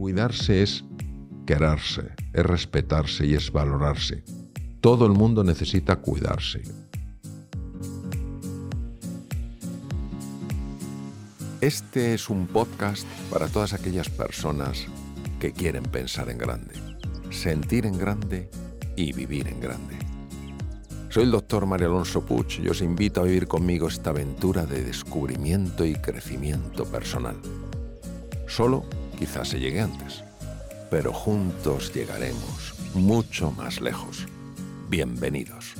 Cuidarse es quererse, es respetarse y es valorarse. Todo el mundo necesita cuidarse. Este es un podcast para todas aquellas personas que quieren pensar en grande, sentir en grande y vivir en grande. Soy el doctor Mario Alonso Puch y os invito a vivir conmigo esta aventura de descubrimiento y crecimiento personal. Solo quizás se llegue antes, pero juntos llegaremos mucho más lejos. Bienvenidos.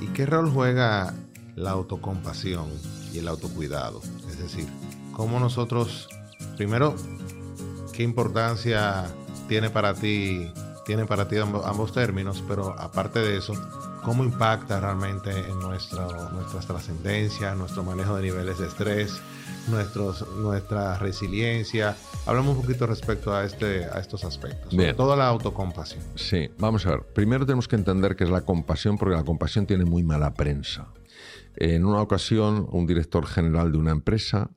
¿Y qué rol juega la autocompasión y el autocuidado? Es decir, cómo nosotros, primero, qué importancia tiene para ti, tiene para ti ambos, términos, pero aparte de eso, cómo impacta realmente en nuestra, nuestra trascendencia, nuestro manejo de niveles de estrés, nuestros, nuestra resiliencia. Hablamos un poquito respecto a, este, a estos aspectos, sobre toda la autocompasión. Sí, vamos a ver. Primero tenemos que entender qué es la compasión, porque la compasión tiene muy mala prensa. En una ocasión, un director general de una empresa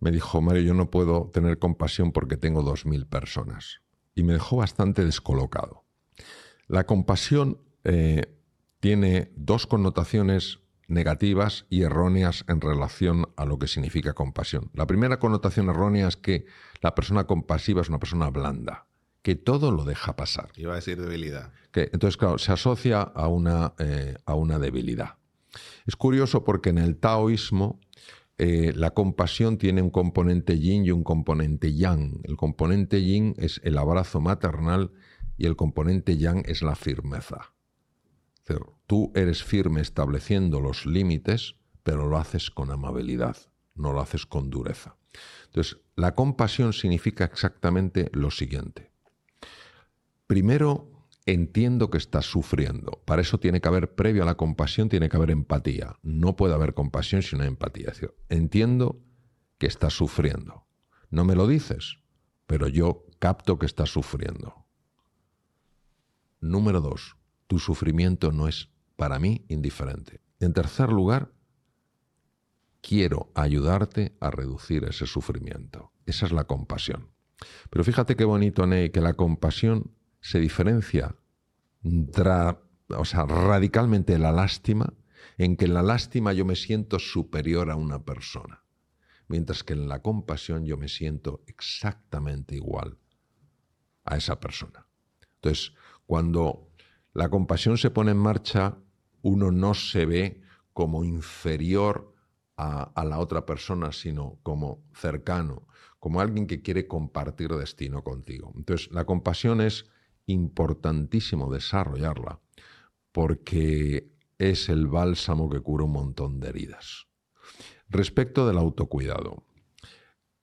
me dijo, Mario, yo no puedo tener compasión porque tengo 2.000 personas. Y me dejó bastante descolocado. La compasión eh, tiene dos connotaciones negativas y erróneas en relación a lo que significa compasión. La primera connotación errónea es que la persona compasiva es una persona blanda, que todo lo deja pasar. Iba a decir debilidad. Que, entonces, claro, se asocia a una, eh, a una debilidad. Es curioso porque en el taoísmo eh, la compasión tiene un componente yin y un componente yang. El componente yin es el abrazo maternal y el componente yang es la firmeza. Tú eres firme estableciendo los límites, pero lo haces con amabilidad, no lo haces con dureza. Entonces, la compasión significa exactamente lo siguiente. Primero, entiendo que estás sufriendo. Para eso tiene que haber, previo a la compasión, tiene que haber empatía. No puede haber compasión sin empatía. Es decir, entiendo que estás sufriendo. No me lo dices, pero yo capto que estás sufriendo. Número dos, tu sufrimiento no es para mí indiferente. En tercer lugar, quiero ayudarte a reducir ese sufrimiento. Esa es la compasión. Pero fíjate qué bonito, Ney, que la compasión se diferencia o sea, radicalmente de la lástima, en que en la lástima yo me siento superior a una persona, mientras que en la compasión yo me siento exactamente igual a esa persona. Entonces, cuando la compasión se pone en marcha, uno no se ve como inferior a, la otra persona, sino como cercano, como alguien que quiere compartir destino contigo. Entonces, la compasión es importantísimo desarrollarla porque es el bálsamo que cura un montón de heridas. Respecto del autocuidado.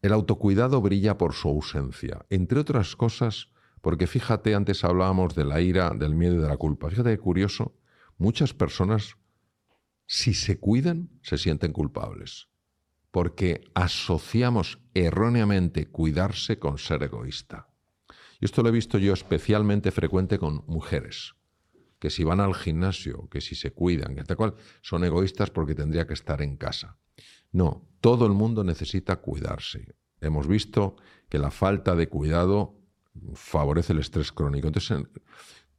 El autocuidado brilla por su ausencia, entre otras cosas porque fíjate, antes hablábamos de la ira, del miedo y de la culpa. Fíjate qué curioso, muchas personas, si se cuidan, se sienten culpables, porque asociamos erróneamente cuidarse con ser egoísta. Y esto lo he visto yo especialmente frecuente con mujeres, que si van al gimnasio, que si se cuidan, que tal cual, son egoístas porque tendría que estar en casa. No, todo el mundo necesita cuidarse. Hemos visto que la falta de cuidado favorece el estrés crónico. Entonces,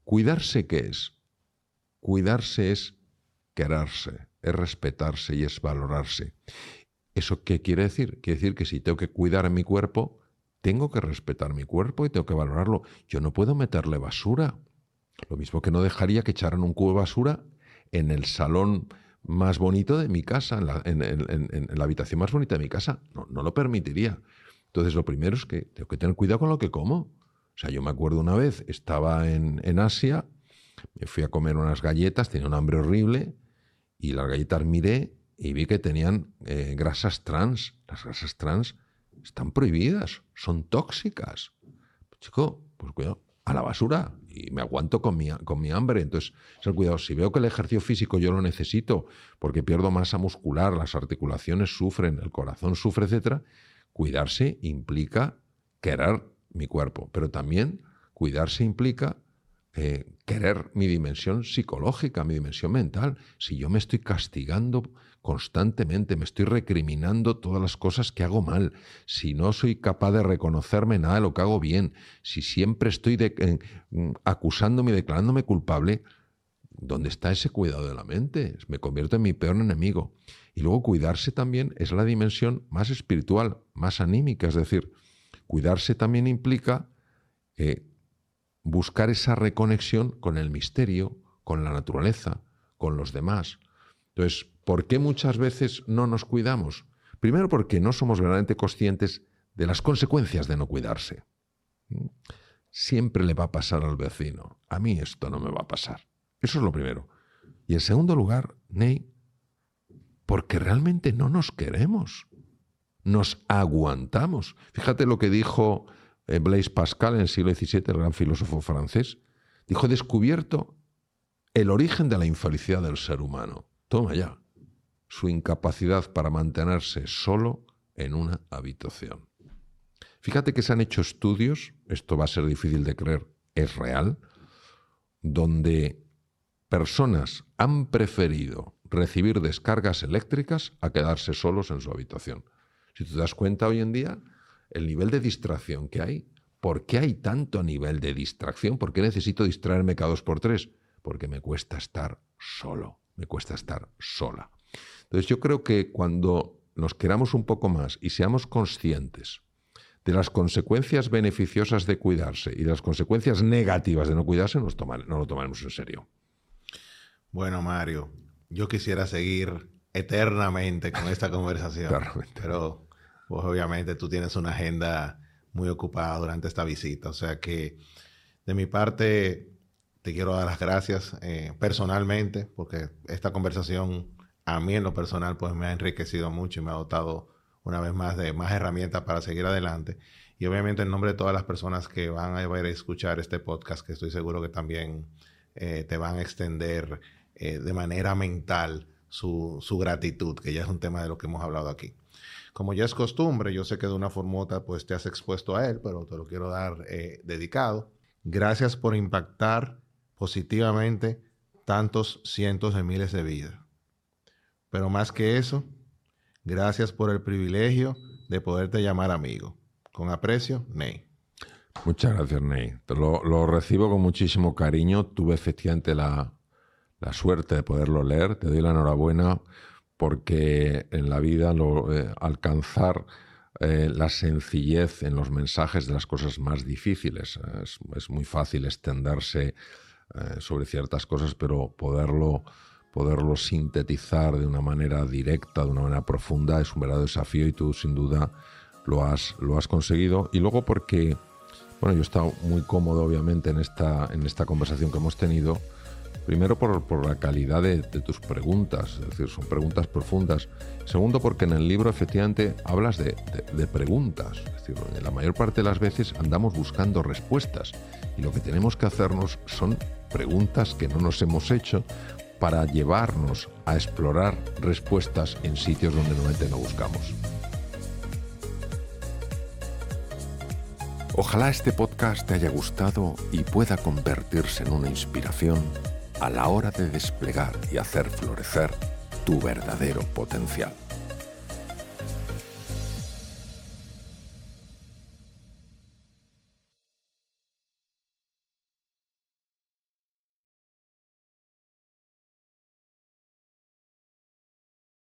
¿cuidarse qué es? Cuidarse es quererse, es respetarse y es valorarse. ¿Eso qué quiere decir? Quiere decir que si tengo que cuidar mi cuerpo, tengo que respetar mi cuerpo y tengo que valorarlo. Yo no puedo meterle basura. Lo mismo que no dejaría que echaran un cubo de basura en el salón más bonito de mi casa, en la, habitación más bonita de mi casa. No, no lo permitiría. Entonces, lo primero es que tengo que tener cuidado con lo que como. O sea, yo me acuerdo una vez, estaba en, Asia, me fui a comer unas galletas, tenía un hambre horrible, y las galletas miré y vi que tenían eh, grasas trans. Las grasas trans están prohibidas, son tóxicas. chico, pues cuidado, a la basura. Y me aguanto con mi, con mi hambre. Entonces, ser cuidado. Si veo que el ejercicio físico yo lo necesito porque pierdo masa muscular, las articulaciones sufren, el corazón sufre, etc., cuidarse implica querer mi cuerpo, pero también cuidarse implica eh, querer mi dimensión psicológica, mi dimensión mental. Si yo me estoy castigando constantemente, me estoy recriminando todas las cosas que hago mal, si no soy capaz de reconocerme nada de lo que hago bien, si siempre estoy mm, acusándome y declarándome culpable, ¿dónde está ese cuidado de la mente? Me convierto en mi peor enemigo. Y luego cuidarse también es la dimensión más espiritual, más anímica, es decir, cuidarse también implica eh, buscar esa reconexión con el misterio, con la naturaleza, con los demás. Entonces, ¿por qué muchas veces no nos cuidamos? Primero porque no somos verdaderamente conscientes de las consecuencias de no cuidarse. Siempre le va a pasar al vecino. A mí esto no me va a pasar. Eso es lo primero. Y en segundo lugar, Ney, porque realmente no nos queremos. Nos aguantamos. Fíjate lo que dijo eh, Blaise Pascal en el siglo XVII, el gran filósofo francés, dijo, descubierto el origen de la infelicidad del ser humano. Toma ya, su incapacidad para mantenerse solo en una habitación. Fíjate que se han hecho estudios, esto va a ser difícil de creer, es real, donde personas han preferido recibir descargas eléctricas a quedarse solos en su habitación. Si te das cuenta hoy en día, el nivel de distracción que hay. ¿Por qué hay tanto nivel de distracción? ¿Por qué necesito distraerme cada dos por tres? Porque me cuesta estar solo, me cuesta estar sola. Entonces yo creo que cuando nos queramos un poco más y seamos conscientes de las consecuencias beneficiosas de cuidarse y de las consecuencias negativas de no cuidarse, nos no lo tomaremos en serio. Bueno, Mario, yo quisiera seguir eternamente con esta conversación, pero pues obviamente tú tienes una agenda muy ocupada durante esta visita. O sea que de mi parte te quiero dar las gracias eh, personalmente porque esta conversación a mí en lo personal pues me ha enriquecido mucho y me ha dotado una vez más de más herramientas para seguir adelante. Y obviamente en nombre de todas las personas que van a ver a escuchar este podcast, que estoy seguro que también eh, te van a extender eh, de manera mental su, su gratitud, que ya es un tema de lo que hemos hablado aquí como ya es costumbre, yo sé que de una otra pues te has expuesto a él, pero te lo quiero dar eh, dedicado. Gracias por impactar positivamente tantos cientos de miles de vidas. Pero más que eso, gracias por el privilegio de poderte llamar amigo. Con aprecio, Ney. Muchas gracias, Ney. Lo, lo recibo con muchísimo cariño. Tuve efectivamente la, la suerte de poderlo leer. Te doy la enhorabuena porque en la vida lo, eh, alcanzar eh, la sencillez en los mensajes de las cosas más difíciles. Es, muy fácil extenderse eh, sobre ciertas cosas, pero poderlo, poderlo sintetizar de una manera directa, de una manera profunda, es un verdadero desafío y tú sin duda lo has, lo has conseguido. Y luego porque, bueno, yo he estado muy cómodo obviamente en esta, en esta conversación que hemos tenido Primero por, la calidad de, tus preguntas, es decir, son preguntas profundas. Segundo porque en el libro efectivamente hablas de, preguntas. Es decir, la mayor parte de las veces andamos buscando respuestas y lo que tenemos que hacernos son preguntas que no nos hemos hecho para llevarnos a explorar respuestas en sitios donde normalmente no buscamos. Ojalá este podcast te haya gustado y pueda convertirse en una inspiración a la hora de desplegar y hacer florecer tu verdadero potencial.